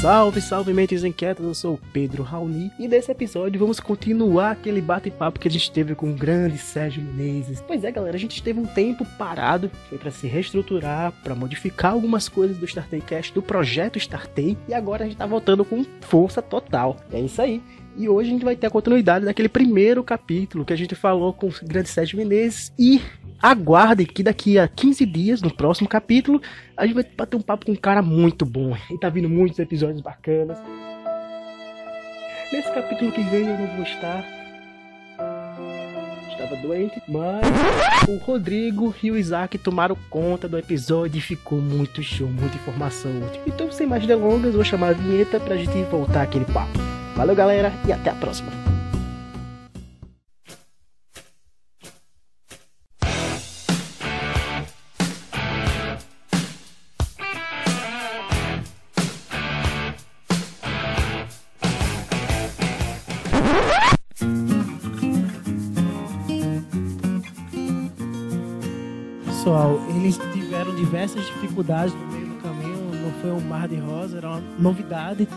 Salve, salve mentes inquietas, eu sou o Pedro Raoni e nesse episódio vamos continuar aquele bate-papo que a gente teve com o grande Sérgio Menezes. Pois é, galera, a gente teve um tempo parado, foi para se reestruturar, para modificar algumas coisas do Startei Cast, do projeto Startei, e agora a gente tá voltando com força total. É isso aí. E hoje a gente vai ter a continuidade daquele primeiro capítulo que a gente falou com o grande Sérgio Menezes e aguardem que daqui a 15 dias, no próximo capítulo, a gente vai bater um papo com um cara muito bom. E tá vindo muitos episódios bacanas. Nesse capítulo que vem eu não vou estar. Estava doente, mas o Rodrigo e o Isaac tomaram conta do episódio e ficou muito show, muita informação. Então, sem mais delongas, vou chamar a vinheta pra gente voltar aquele papo. Valeu, galera, e até a próxima. Pessoal, eles tiveram diversas dificuldades no meio do caminho, não foi um mar de rosa, era uma novidade.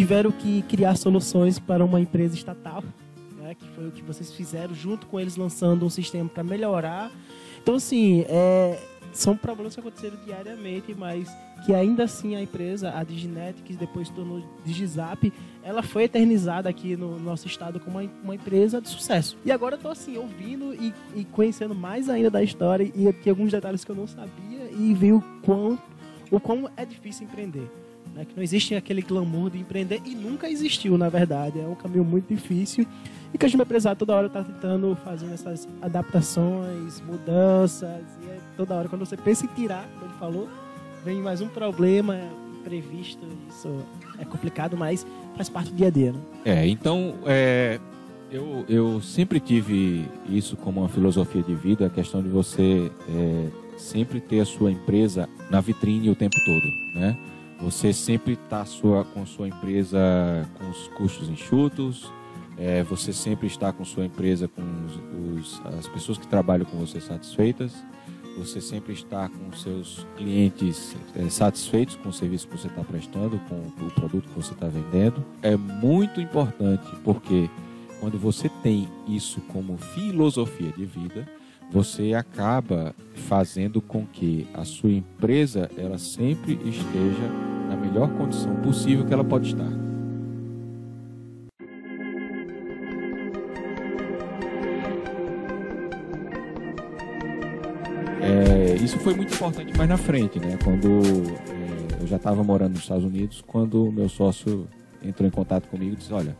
Tiveram que criar soluções para uma empresa estatal, né, que foi o que vocês fizeram, junto com eles lançando um sistema para melhorar. Então, assim, é, são problemas que aconteceram diariamente, mas que ainda assim a empresa, a Diginet, que depois se tornou Digizap, ela foi eternizada aqui no nosso estado como uma, uma empresa de sucesso. E agora eu tô assim, ouvindo e, e, conhecendo mais ainda da história e aqui alguns detalhes que eu não sabia e vi o quão, o quão é difícil empreender. Né? Que não existe aquele glamour de empreender e nunca existiu, na verdade. É um caminho muito difícil e que a gente empresário toda hora está tentando fazer essas adaptações, mudanças, e é toda hora quando você pensa em tirar, como ele falou, vem mais um problema imprevisto, isso é complicado, mas faz parte do dia a dia. Né? É, então é, eu, eu sempre tive isso como uma filosofia de vida, a questão de você é, sempre ter a sua empresa na vitrine o tempo todo, né? Você sempre está com sua empresa com os custos enxutos, é, você sempre está com sua empresa, com os, os, as pessoas que trabalham com você satisfeitas. Você sempre está com seus clientes é, satisfeitos com o serviço que você está prestando, com o produto que você está vendendo. É muito importante porque quando você tem isso como filosofia de vida, você acaba fazendo com que a sua empresa ela sempre esteja melhor condição possível que ela pode estar. É, isso foi muito importante mais na frente, né? Quando é, eu já estava morando nos Estados Unidos, quando o meu sócio entrou em contato comigo e disse, olha,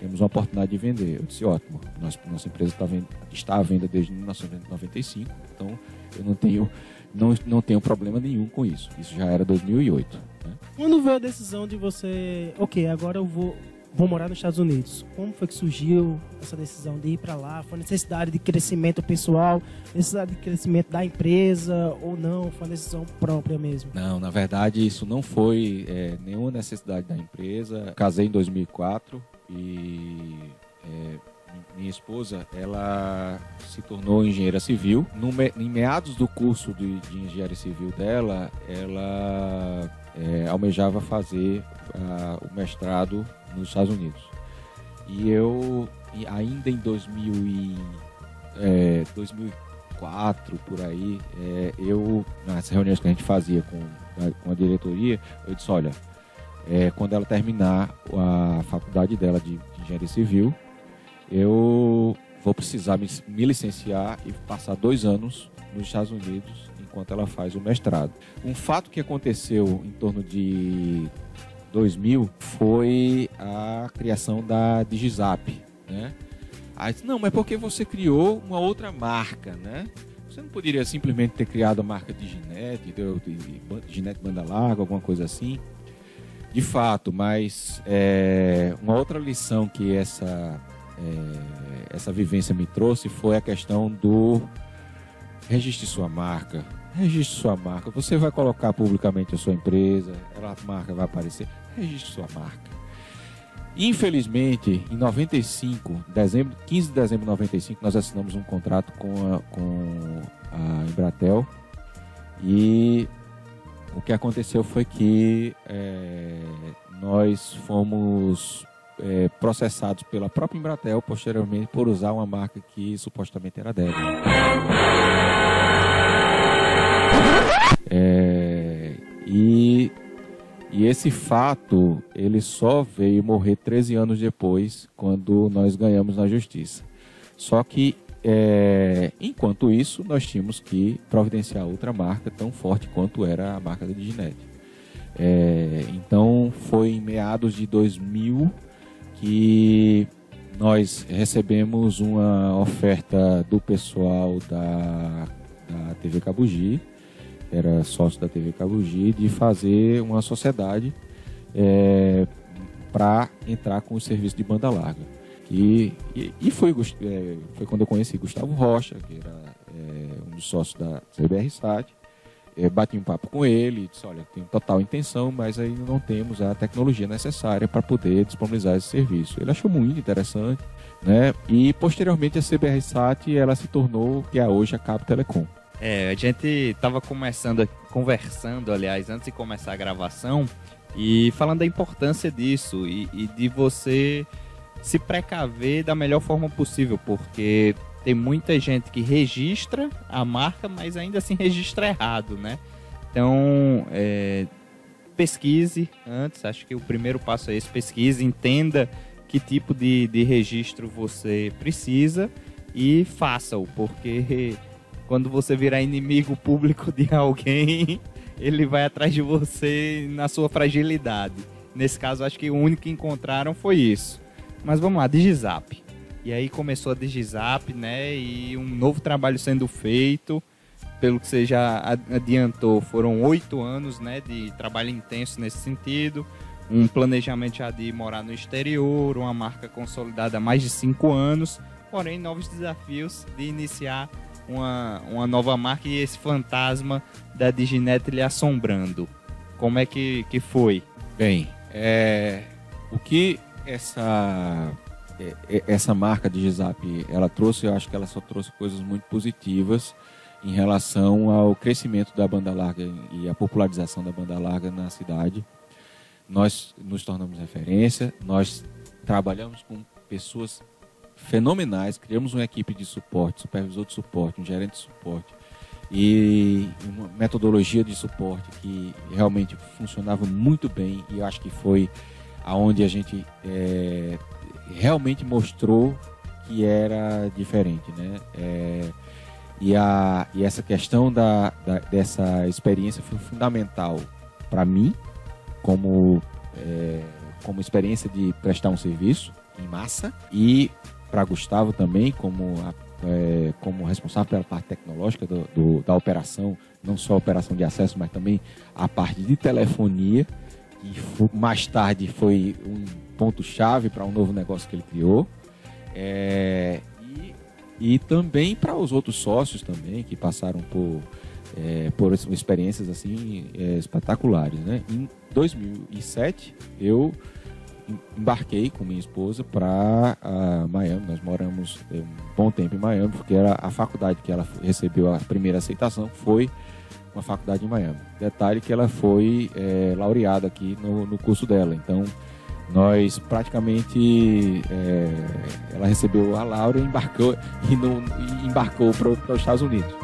temos uma oportunidade de vender. Eu disse, ótimo, nossa, nossa empresa está, vend está à venda desde 1995, então eu não tenho, não, não tenho problema nenhum com isso. Isso já era 2008. Né? Quando veio a decisão de você, ok, agora eu vou vou morar nos Estados Unidos. Como foi que surgiu essa decisão de ir para lá? Foi necessidade de crescimento pessoal, necessidade de crescimento da empresa ou não? Foi uma decisão própria mesmo? Não, na verdade isso não foi é, nenhuma necessidade da empresa. Casei em 2004 e minha esposa, ela se tornou engenheira civil. No, em meados do curso de, de engenharia civil dela, ela é, almejava fazer uh, o mestrado nos Estados Unidos. E eu, ainda em 2000 e, é, 2004, por aí, é, eu, nas reuniões que a gente fazia com, com a diretoria, eu disse, olha, é, quando ela terminar a faculdade dela de, de engenharia civil, eu vou precisar me, me, licenciar e passar dois anos nos Estados Unidos enquanto ela faz o mestrado. Um fato que aconteceu em torno de 2000 foi a criação da Digizap, né? Aí disse, não, mas porque você criou uma outra marca, né? Você não poderia simplesmente ter criado a marca Diginet, Diginet Banda Larga, alguma coisa assim? De fato, mas é, uma outra lição que essa, é, essa vivência me trouxe foi a questão do registre sua marca, registre sua marca. Você vai colocar publicamente a sua empresa, a marca vai aparecer. Registre sua marca. Infelizmente, em 95, dezembro, 15 de dezembro de 95, nós assinamos um contrato com a, com a Embratel e o que aconteceu foi que é, nós nós fomos é, processados pela própria Embratel posteriormente por usar uma marca que supostamente era dela. É, e, e esse fato ele só veio morrer 13 anos depois, quando nós ganhamos na justiça. Só que é, enquanto isso, nós tínhamos que providenciar outra marca tão forte quanto era a marca da Diginet. É, então foi em meados de 2000 que nós recebemos uma oferta do pessoal da, da TV Cabugi, era sócio da TV Cabugi, de fazer uma sociedade é, para entrar com o serviço de banda larga. E, e, e foi, é, foi quando eu conheci Gustavo Rocha, que era é, um dos sócios da CBR Sat. É, bati um papo com ele e disse, olha, tenho total intenção, mas ainda não temos a tecnologia necessária para poder disponibilizar esse serviço. Ele achou muito interessante, né? E posteriormente a CBR Sat ela se tornou que é hoje a Cabo Telecom. É, a gente estava começando, conversando, aliás, antes de começar a gravação, e falando da importância disso e, e de você se precaver da melhor forma possível, porque tem muita gente que registra a marca, mas ainda assim registra errado, né? Então, é, pesquise antes, acho que o primeiro passo é esse, pesquise, entenda que tipo de, de registro você precisa e faça-o, porque quando você virar inimigo público de alguém, ele vai atrás de você na sua fragilidade. Nesse caso, acho que o único que encontraram foi isso. Mas vamos lá, Digizap. E aí começou a Digizap, né? E um novo trabalho sendo feito. Pelo que você já adiantou, foram oito anos né, de trabalho intenso nesse sentido. Um planejamento já de morar no exterior, uma marca consolidada há mais de cinco anos. Porém, novos desafios de iniciar uma, uma nova marca e esse fantasma da Diginet lhe assombrando. Como é que, que foi? Bem, é, o que essa essa marca de Gizap, ela trouxe, eu acho que ela só trouxe coisas muito positivas em relação ao crescimento da banda larga e a popularização da banda larga na cidade. Nós nos tornamos referência, nós trabalhamos com pessoas fenomenais, criamos uma equipe de suporte, supervisor de suporte, um gerente de suporte e uma metodologia de suporte que realmente funcionava muito bem e eu acho que foi aonde a gente é, realmente mostrou que era diferente, né? É, e, a, e essa questão da, da dessa experiência foi fundamental para mim, como, é, como experiência de prestar um serviço em massa, e para Gustavo também, como, a, é, como responsável pela parte tecnológica do, do, da operação, não só a operação de acesso, mas também a parte de telefonia que mais tarde foi um ponto-chave para um novo negócio que ele criou. É, e, e também para os outros sócios também, que passaram por, é, por experiências assim é, espetaculares. Né? Em 2007, eu embarquei com minha esposa para Miami. Nós moramos é, um bom tempo em Miami, porque era a faculdade que ela recebeu a primeira aceitação foi uma faculdade em Miami. Detalhe que ela foi é, laureada aqui no, no, curso dela. Então, nós praticamente é, ela recebeu a Laura e embarcou e, no, e embarcou para os Estados Unidos.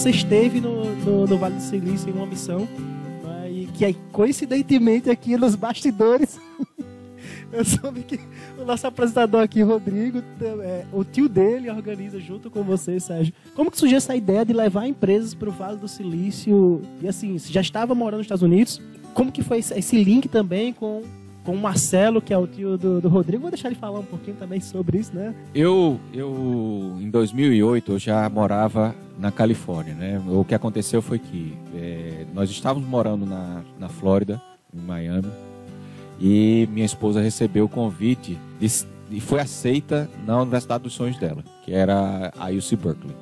Você esteve no, no, no Vale do Silício em uma missão, né, e que coincidentemente aqui nos bastidores, eu soube que o nosso apresentador aqui, Rodrigo, é, o tio dele organiza junto com você, Sérgio. Como que surgiu essa ideia de levar empresas para o Vale do Silício? E assim, você já estava morando nos Estados Unidos? Como que foi esse link também com com o Marcelo, que é o tio do, do, Rodrigo. Vou deixar ele falar um pouquinho também sobre isso, né? Eu, eu em 2008, eu já morava na Califórnia, né? O que aconteceu foi que é, nós estávamos morando na, na Flórida, em Miami, e minha esposa recebeu o convite e foi aceita na Universidade dos Sonhos dela, que era a UC Berkeley.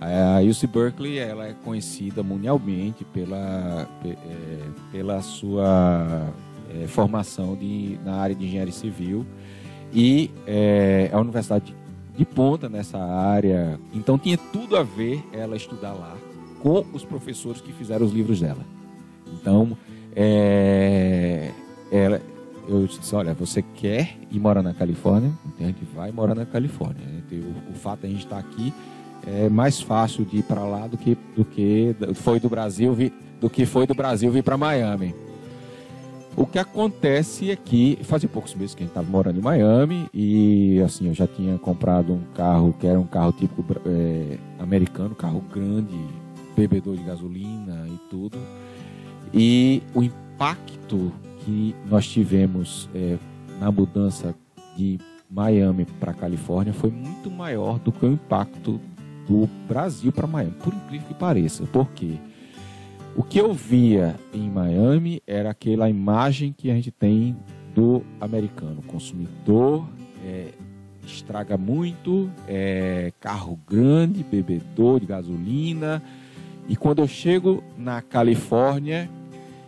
A UC Berkeley ela é conhecida mundialmente pela, é, pela sua é, formação de, na área de engenharia civil e é, a universidade de ponta nessa área. Então tinha tudo a ver ela estudar lá com os professores que fizeram os livros dela. Então, é, ela, eu disse, olha, você quer ir morar na Califórnia? Então a gente vai morar na Califórnia. O, o fato de a gente estar aqui é mais fácil de ir para lá do que do que foi do Brasil vir, do que foi do Brasil vir para Miami. O que acontece é que fazia poucos meses que a gente estava morando em Miami e assim eu já tinha comprado um carro que era um carro típico é, americano, carro grande, bebedor de gasolina e tudo. E o impacto que nós tivemos é, na mudança de Miami para Califórnia foi muito maior do que o impacto do Brasil para Miami, por incrível que pareça. Por quê? O que eu via em Miami era aquela imagem que a gente tem do americano, consumidor, é, estraga muito, é, carro grande, bebedor de gasolina. E quando eu chego na Califórnia,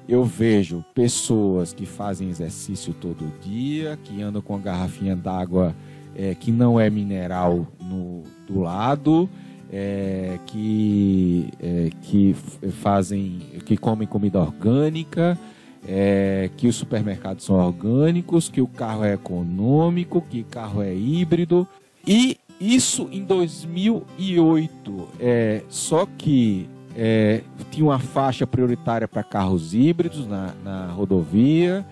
eu vejo pessoas que fazem exercício todo dia, que andam com a garrafinha d'água é, que não é mineral no, do lado, é, que, é, que fazem, que comem comida orgânica, é, que os supermercados são orgânicos, que o carro é econômico, que carro é híbrido. E isso em 2008. É, só que é, tinha uma faixa prioritária para carros híbridos na, na rodovia.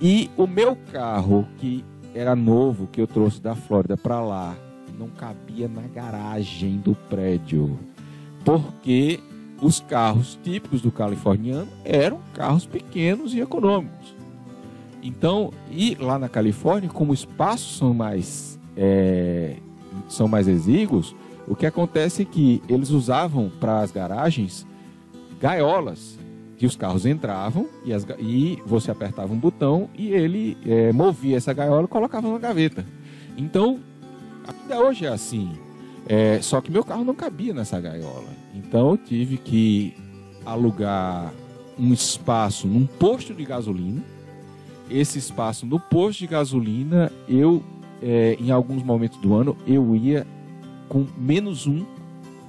E o meu carro, que era novo, que eu trouxe da Flórida para lá, não cabia na garagem do prédio. Porque os carros típicos do californiano eram carros pequenos e econômicos. Então, e lá na Califórnia, como os espaços são mais, é, são mais exíguos, o que acontece é que eles usavam para as garagens gaiolas que os carros entravam e, as, e você apertava um botão e ele é, movia essa gaiola e colocava na gaveta. Então, até hoje é assim. É, só que meu carro não cabia nessa gaiola. Então eu tive que alugar um espaço num posto de gasolina. Esse espaço no posto de gasolina, eu, é, em alguns momentos do ano, eu ia com menos um,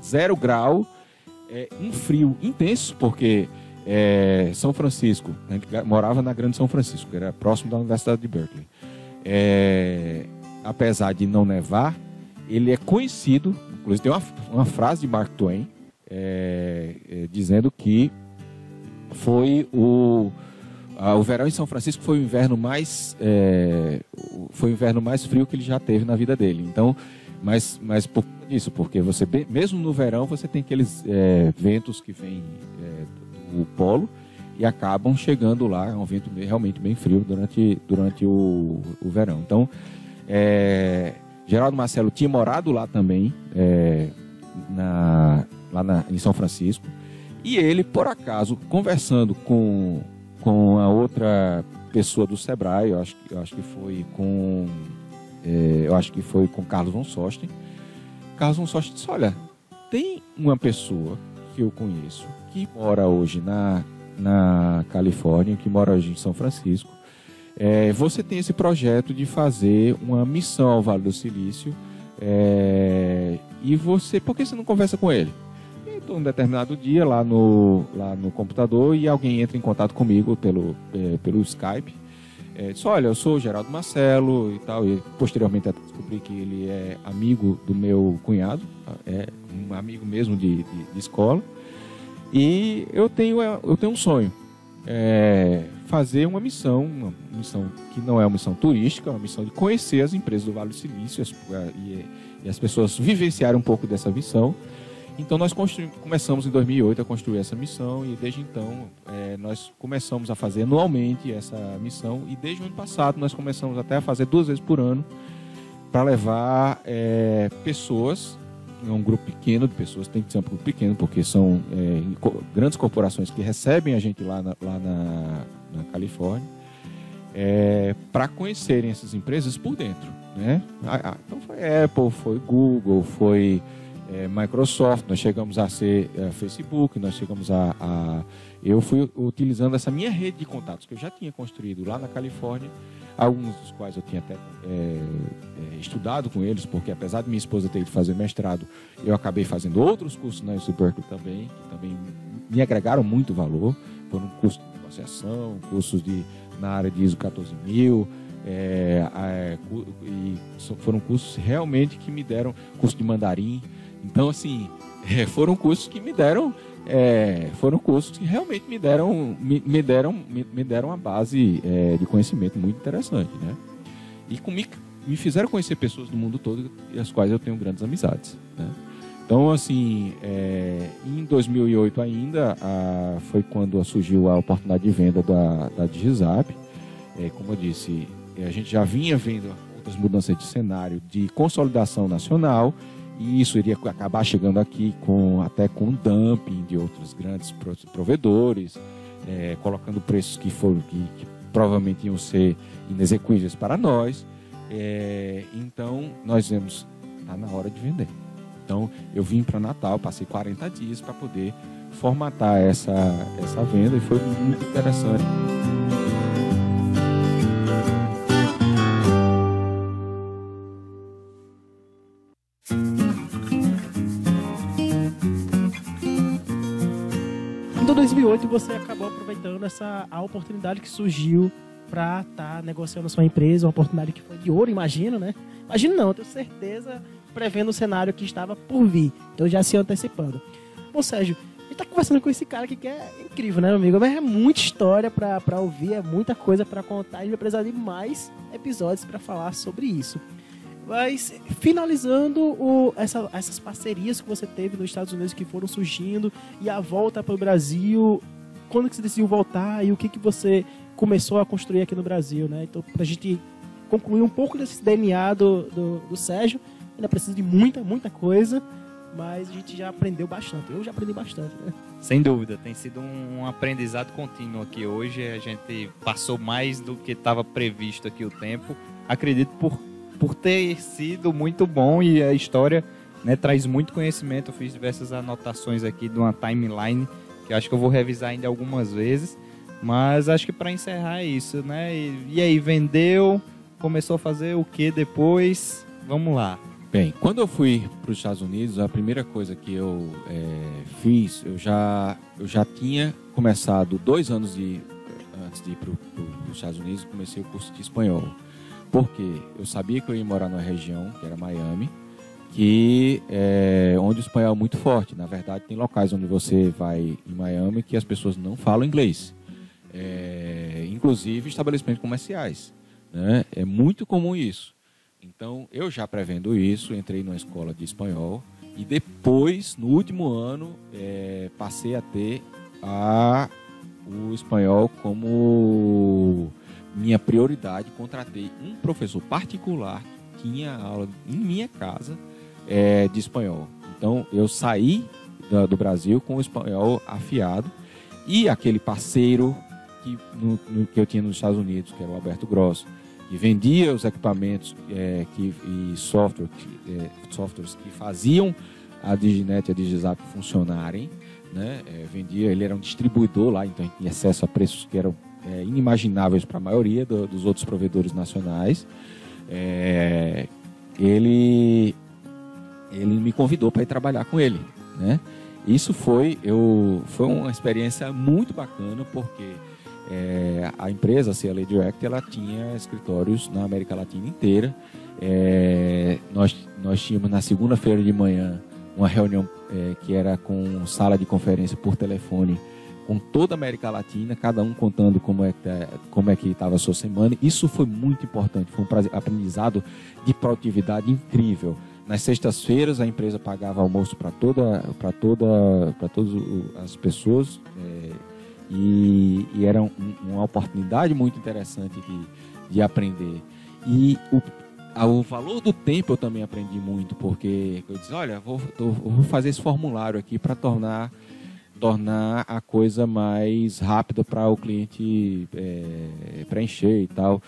zero grau, é, um frio intenso, porque é, São Francisco, gente morava na Grande São Francisco, que era próximo da Universidade de Berkeley. É, apesar de não nevar, ele é conhecido, inclusive tem uma, uma frase de Mark Twain é, é, dizendo que foi o o verão em São Francisco foi o inverno mais é, foi o inverno mais frio que ele já teve na vida dele. Então mas, mas por isso, porque você, mesmo no verão, você tem aqueles é, ventos que vêm é, do polo e acabam chegando lá, é um vento realmente bem frio durante, durante o, o verão. Então, é, Geraldo Marcelo tinha morado lá também, é, na, lá na, em São Francisco, e ele, por acaso, conversando com, com a outra pessoa do Sebrae, eu acho, eu acho que foi com é, eu acho que foi com Carlos von Sosten. Carlos von Sosten disse: Olha, tem uma pessoa que eu conheço que mora hoje na, na Califórnia, que mora hoje em São Francisco. É, você tem esse projeto de fazer uma missão ao Vale do Silício. É, e você, por que você não conversa com ele? Estou um determinado dia lá no, lá no computador e alguém entra em contato comigo pelo, é, pelo Skype é, disse, olha, eu sou o Geraldo Marcelo e tal, e posteriormente descobri que ele é amigo do meu cunhado, é um amigo mesmo de, de, de escola, e eu tenho, eu tenho um sonho, é, fazer uma missão, uma missão que não é uma missão turística, é uma missão de conhecer as empresas do Vale do Silício e, e as pessoas vivenciarem um pouco dessa missão, então nós começamos em 2008 a construir essa missão e desde então é, nós começamos a fazer anualmente essa missão e desde o ano passado nós começamos até a fazer duas vezes por ano para levar é, pessoas, é um grupo pequeno de pessoas, tem que ser um grupo pequeno porque são é, grandes corporações que recebem a gente lá na, lá na, na Califórnia é, para conhecerem essas empresas por dentro. Né? Ah, então foi Apple, foi Google, foi é, Microsoft, nós chegamos a ser é, Facebook, nós chegamos a, a, Eu fui utilizando essa minha rede de contatos que eu já tinha construído lá na Califórnia, alguns dos quais eu tinha até é, é, estudado com eles, porque apesar de minha esposa ter ido fazer mestrado, eu acabei fazendo outros cursos na UC Berkeley também, que também me agregaram muito valor. Foram cursos de negociação, cursos de, na área de ISO 14000, é, é, e foram cursos realmente que me deram curso de mandarim. Então, assim, é, foram cursos que me deram, é, foram cursos que realmente me deram, me, me deram, me, me, deram uma base é, de conhecimento muito interessante, né? E comigo, me fizeram conhecer pessoas do mundo todo e as quais eu tenho grandes amizades, né? Então, assim, é, em 2008 ainda, a, foi quando surgiu a oportunidade de venda da, da Digizap. É, como eu disse, a gente já vinha vendo outras mudanças de cenário de consolidação nacional e isso iria acabar chegando aqui com até com dumping de outros grandes provedores, é, colocando preços que foram que, que, provavelmente iam ser inexequíveis para nós. É, então nós vemos está na hora de vender. Então eu vim para Natal, passei 40 dias para poder formatar essa essa venda e foi muito interessante. Você acabou aproveitando essa a oportunidade que surgiu para estar tá negociando a sua empresa, uma oportunidade que foi de ouro, imagino, né? Imagino não, tenho certeza, prevendo o cenário que estava por vir. Então já se antecipando. Bom, Sérgio, a gente tá conversando com esse cara aqui que é incrível, né, meu amigo? É muita história para ouvir, é muita coisa para contar. A gente vai precisar de mais episódios para falar sobre isso. Mas finalizando o, essa, essas parcerias que você teve nos Estados Unidos que foram surgindo e a volta para o Brasil, quando que você decidiu voltar e o que, que você começou a construir aqui no Brasil, né? Então, para a gente concluir um pouco desse DNA do, do, do Sérgio, ainda precisa de muita, muita coisa, mas a gente já aprendeu bastante. Eu já aprendi bastante, né? Sem dúvida, tem sido um aprendizado contínuo aqui hoje. A gente passou mais do que estava previsto aqui o tempo. Acredito por por ter sido muito bom e a história né, traz muito conhecimento. Eu fiz diversas anotações aqui de uma timeline que acho que eu vou revisar ainda algumas vezes. Mas acho que para encerrar é isso, né? E, e, aí, vendeu, começou a fazer o que depois? Vamos lá. Bem, quando eu fui para os Estados Unidos, a primeira coisa que eu é, fiz, eu já, eu já tinha começado dois anos de, antes de ir para os Estados Unidos, comecei o curso de espanhol. Porque eu sabia que eu ia morar numa região, que era Miami, que é onde o espanhol é muito forte. Na verdade, tem locais onde você vai em Miami que as pessoas não falam inglês. É, inclusive estabelecimentos comerciais. Né? É muito comum isso. Então, eu já prevendo isso, entrei numa escola de espanhol e depois, no último ano, é, passei a ter a, o espanhol como minha prioridade, contratei um professor particular que tinha aula em minha casa é, de espanhol. Então eu saí do, Brasil com o espanhol afiado e aquele parceiro que, no, no, que eu tinha nos Estados Unidos, que era o Alberto Grosso, que vendia os equipamentos é, que, e software, é, softwares que faziam a Diginet e a Digizap funcionarem. Né? É, vendia, ele era um distribuidor lá, então tinha acesso a preços que eram é, inimagináveis para a maioria do, dos outros provedores nacionais. É, ele, ele me convidou para ir trabalhar com ele, né? Isso foi, eu, foi uma experiência muito bacana porque é, a empresa, a CLA Direct, ela tinha escritórios na América Latina inteira. É, nós, nós tínhamos na segunda-feira de manhã uma reunião é, que era com sala de conferência por telefone com toda a América Latina, cada um contando como é, tá, como é que estava a sua semana. Isso foi muito importante, foi um aprendizado de produtividade incrível. Nas sextas-feiras a empresa pagava almoço para toda, para toda, para todas as pessoas é, e, e, era um, uma oportunidade muito interessante de, de aprender. E o, o valor do tempo eu também aprendi muito, porque eu disse, olha, vou, vou fazer esse formulário aqui para tornar tornar a coisa mais rápida para o cliente é, preencher e tal.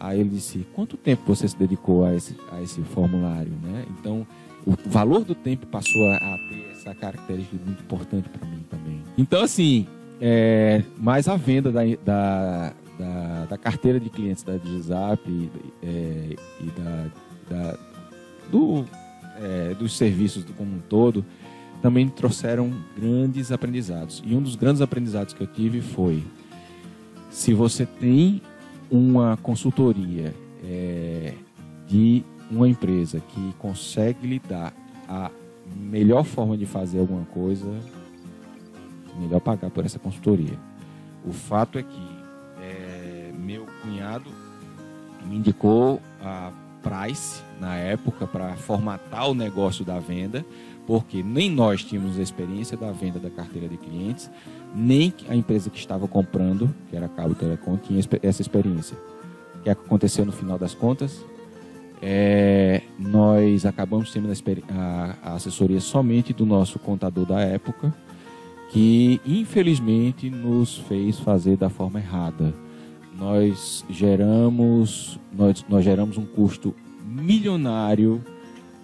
Aí ele disse: quanto tempo você se dedicou a esse, a esse formulário, né? Então o valor do tempo passou a, a ter essa característica muito importante para mim também. Então assim, é, mais a venda da, da, da, da, carteira de clientes da Digizap e, é, e da, da do, é, dos serviços como um todo também trouxeram grandes aprendizados. E um dos grandes aprendizados que eu tive foi: se você tem uma consultoria é, de uma empresa que consegue lhe dar a melhor forma de fazer alguma coisa, melhor pagar por essa consultoria. O fato é que é, meu cunhado me indicou a Price na época para formatar o negócio da venda, porque nem nós tínhamos experiência da venda da carteira de clientes, nem a empresa que estava comprando, que era a Cabo Telecom, tinha essa experiência. O que aconteceu no final das contas? É, nós acabamos tendo a, a assessoria somente do nosso contador da época, que infelizmente nos fez fazer da forma errada. Nós geramos, nós, nós geramos um custo milionário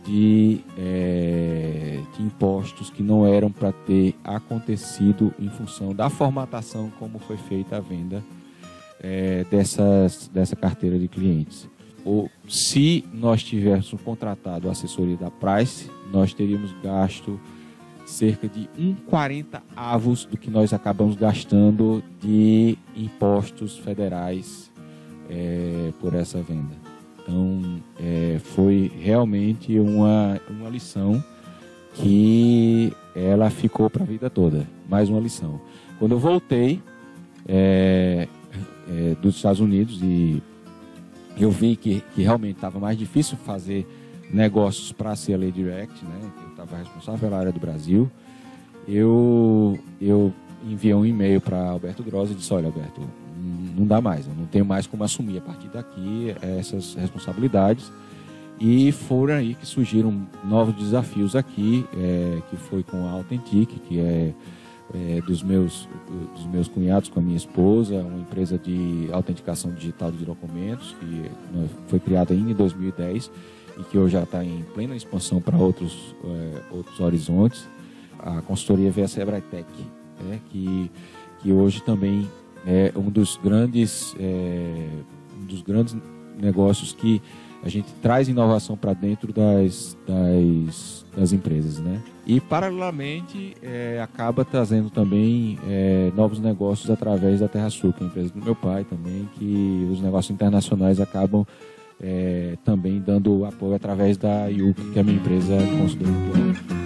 de, é, de impostos que não eram para ter acontecido em função da formatação como foi feita a venda é, dessas, dessa carteira de clientes. Ou se nós tivéssemos contratado a assessoria da Price, nós teríamos gasto cerca de 1,40 avos do que nós acabamos gastando de impostos federais é, por essa venda. Então, é, foi realmente uma, uma lição que ela ficou para a vida toda. Mais uma lição. Quando eu voltei é, é dos Estados Unidos e eu vi que, que realmente estava mais difícil fazer negócios para a Direct, né? estava responsável pela área do Brasil, eu, eu enviei um e-mail para Alberto Grossi e disse, olha Alberto, não dá mais, eu não tenho mais como assumir a partir daqui essas responsabilidades. E foram aí que surgiram novos desafios aqui, é, que foi com a Authentic, que é, é, dos, meus, dos meus cunhados com a minha esposa, uma empresa de autenticação digital de documentos, que foi criada ainda em 2010 e que hoje já está em plena expansão para outros, é, outros horizontes. A consultoria veio a Sebratec, né, que, que hoje também é um dos grandes, é, um dos grandes negócios que a gente traz inovação para dentro das, das, das, empresas, né? E paralelamente é, acaba trazendo também é, novos negócios através da Terra Sul, que é a empresa do meu pai também, que os negócios internacionais acabam é, também dando apoio através da IUP, que é a minha empresa consultora.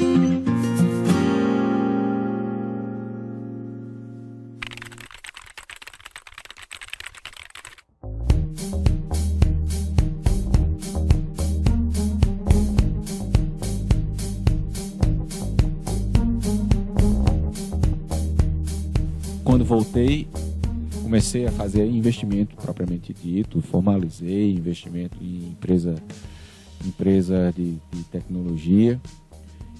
Comecei a fazer investimento propriamente dito, formalizei investimento em empresa, empresa de, de tecnologia.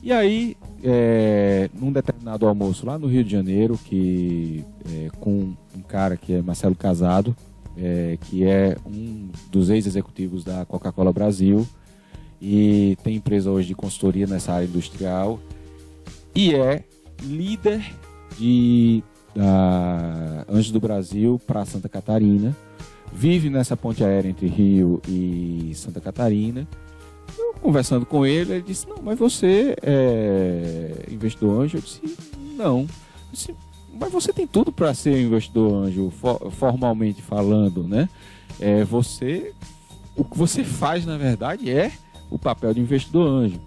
E aí, é, num determinado almoço lá no Rio de Janeiro, que é, com um cara que é Marcelo Casado, é, que é um dos ex-executivos da Coca-Cola Brasil e tem empresa hoje de consultoria nessa área industrial e é líder de da Anjos do Brasil para Santa Catarina. Vive nessa ponte aérea entre Rio e Santa Catarina. Eu, conversando com ele, ele disse: Não, mas você é investidor anjo? Eu disse: Não. Eu disse, mas você tem tudo para ser investidor anjo, for, formalmente falando, né? É, você, o que você faz, na verdade, é o papel de investidor anjo.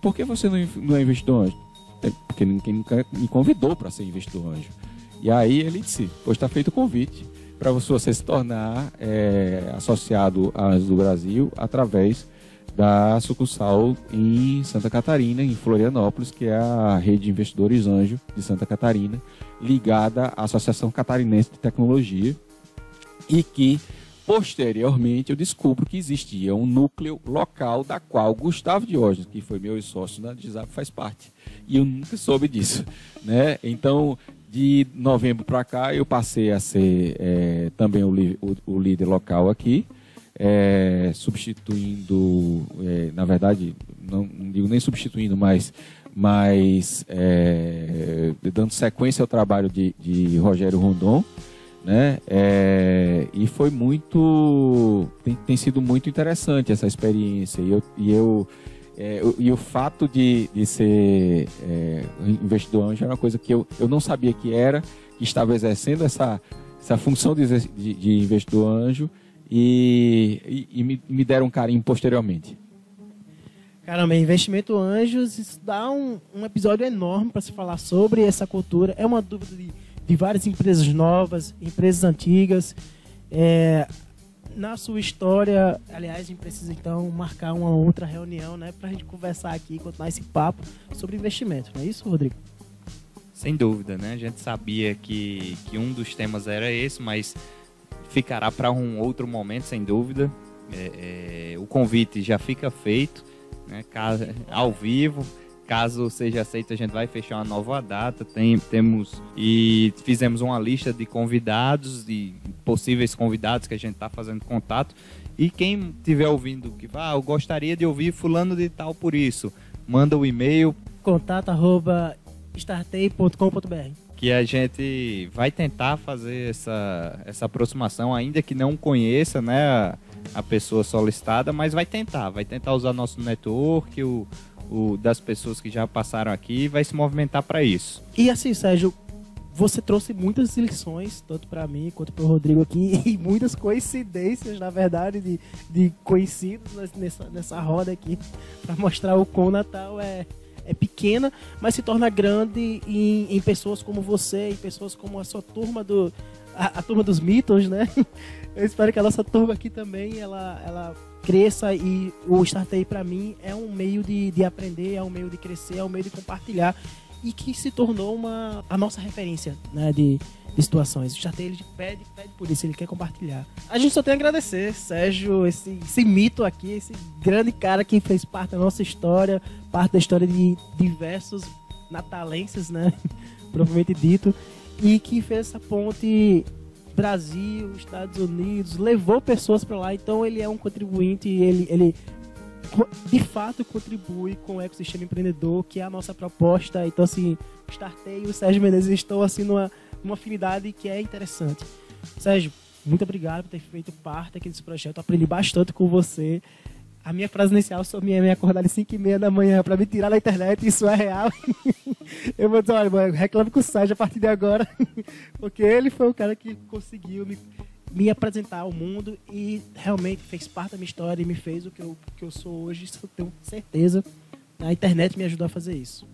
Por que você não, não é investidor anjo? É porque ninguém me convidou para ser investidor anjo. E aí ele disse: Pois está feito o convite para você se tornar é, associado à Anjos do Brasil através da sucursal em Santa Catarina, em Florianópolis, que é a rede de investidores Anjo de Santa Catarina, ligada à Associação Catarinense de Tecnologia, e que posteriormente eu descubro que existia um núcleo local da qual Gustavo Diógenes, que foi meu sócio na Dizap, faz parte. E eu nunca soube disso. Né? Então, de novembro para cá, eu passei a ser é, também o, o, o, líder local aqui, é, substituindo, é, na verdade, não, não, digo nem substituindo, mas, mas é, dando sequência ao trabalho de, de Rogério Rondon. Né? É, e foi muito. Tem, tem, sido muito interessante essa experiência. E eu, e eu é, e o fato de, de ser é, investidor anjo era uma coisa que eu, eu não sabia que era, que estava exercendo essa, essa função de, de, de investidor anjo e, e, e me, me, deram carinho posteriormente. Caramba, investimento anjos, isso dá um, um episódio enorme para se falar sobre essa cultura. É uma dúvida de, de várias empresas novas, empresas antigas. É, na sua história, aliás, a gente precisa então marcar uma outra reunião, né, para a gente conversar aqui, continuar esse papo sobre investimento, não é isso, Rodrigo? Sem dúvida, né? A gente sabia que, que um dos temas era esse, mas ficará para um outro momento, sem dúvida. É, é, o convite já fica feito, né, ao vivo. Caso seja aceito, a gente vai fechar uma nova data. Tem, temos e fizemos uma lista de convidados e possíveis convidados que a gente está fazendo contato. E quem estiver ouvindo que ah, eu gostaria de ouvir fulano de tal por isso, manda o um e-mail contato arroba startei.com.br que a gente vai tentar fazer essa, essa aproximação, ainda que não conheça né, a, a pessoa solicitada, mas vai tentar, vai tentar usar nosso network, o, o, das pessoas que já passaram aqui e vai se movimentar para isso. E assim, Sérgio, você trouxe muitas lições, tanto para mim quanto para o Rodrigo aqui, e muitas coincidências, na verdade, de, de conhecidos nessa, nessa roda aqui, para mostrar o quão Natal é, é pequena, mas se torna grande em, em pessoas como você, em pessoas como a sua turma do. A, a turma dos mitos, né? Eu espero que a nossa turma aqui também ela, ela cresça e o Startei para mim é um meio de, de aprender, é um meio de crescer, é um meio de compartilhar e que se tornou uma a nossa referência né, de, de situações. O Startei ele pede, pede por isso, ele quer compartilhar. A gente só tem a agradecer, Sérgio, esse, esse mito aqui, esse grande cara que fez parte da nossa história, parte da história de diversos natalenses, né? Provavelmente dito, e que fez essa ponte Brasil, Estados Unidos, levou pessoas para lá, então ele é um contribuinte, ele, ele de fato contribui com o ecossistema empreendedor, que é a nossa proposta. Então, assim, o Startei e o Sérgio Menezes estão assim numa, numa afinidade que é interessante. Sérgio, muito obrigado por ter feito parte aqui desse projeto. aprendi bastante com você. A minha frase inicial sobre me acordar às 5 e meia da manhã para me tirar da internet, isso é real. eu vou dizer, olha, mano, reclame com o Sérgio a partir de agora, porque ele foi o cara que conseguiu me, me apresentar ao mundo e realmente fez parte da minha história e me fez o que eu, que eu sou hoje, isso eu tenho certeza. A internet me ajudou a fazer isso.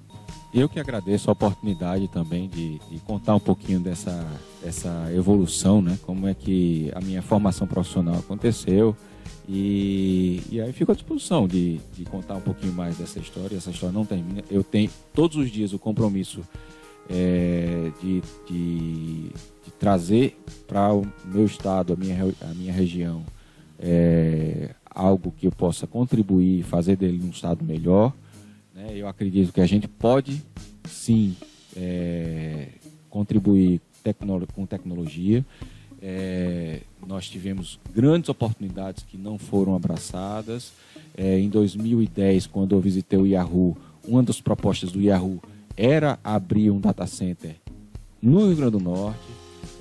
Eu que agradeço a oportunidade também de, de, contar um pouquinho dessa, dessa evolução, né? Como é que a minha formação profissional aconteceu, e, e aí fico à disposição de, de contar um pouquinho mais dessa história. Essa história não termina. Eu tenho todos os dias o compromisso é, de, de, de, trazer para o meu estado, a minha, a minha região, é, algo que eu possa contribuir, fazer dele um estado melhor. Né? Eu acredito que a gente pode sim é, contribuir tecno com tecnologia. É, nós tivemos grandes oportunidades que não foram abraçadas. É, em 2010, quando eu visitei o Yahoo, uma das propostas do Yahoo era abrir um data center no Rio Grande do Norte,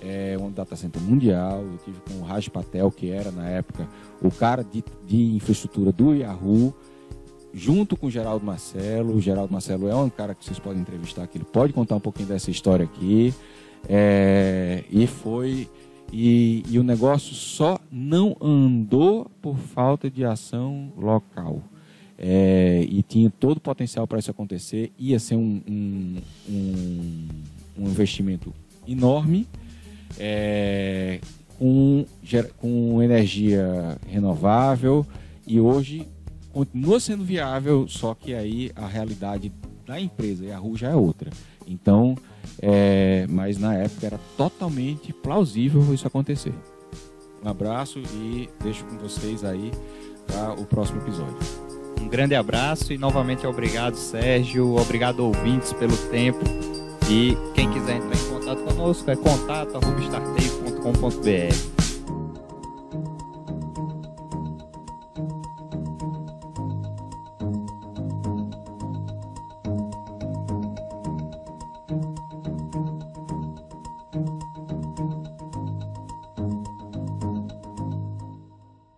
é, um data center mundial. Eu tive com o Raj Patel, que era na época o cara de, de infraestrutura do Yahoo, junto com o Geraldo Marcelo. O Geraldo Marcelo é um cara que vocês podem entrevistar, que ele pode contar um pouquinho dessa história aqui. É, e foi e, e o negócio só não andou por falta de ação local. É, e tinha todo o potencial para isso acontecer, ia ser um, um, um, um investimento enorme, é, com, com energia renovável, e hoje continua sendo viável, só que aí a realidade da empresa e a rua já é outra. Então, é, mas na época era totalmente plausível isso acontecer. Um abraço e deixo com vocês aí para o próximo episódio. Um grande abraço e novamente obrigado, Sérgio. Obrigado, ouvintes, pelo tempo. E quem quiser entrar em contato contato conosco é contato.startei.com.br.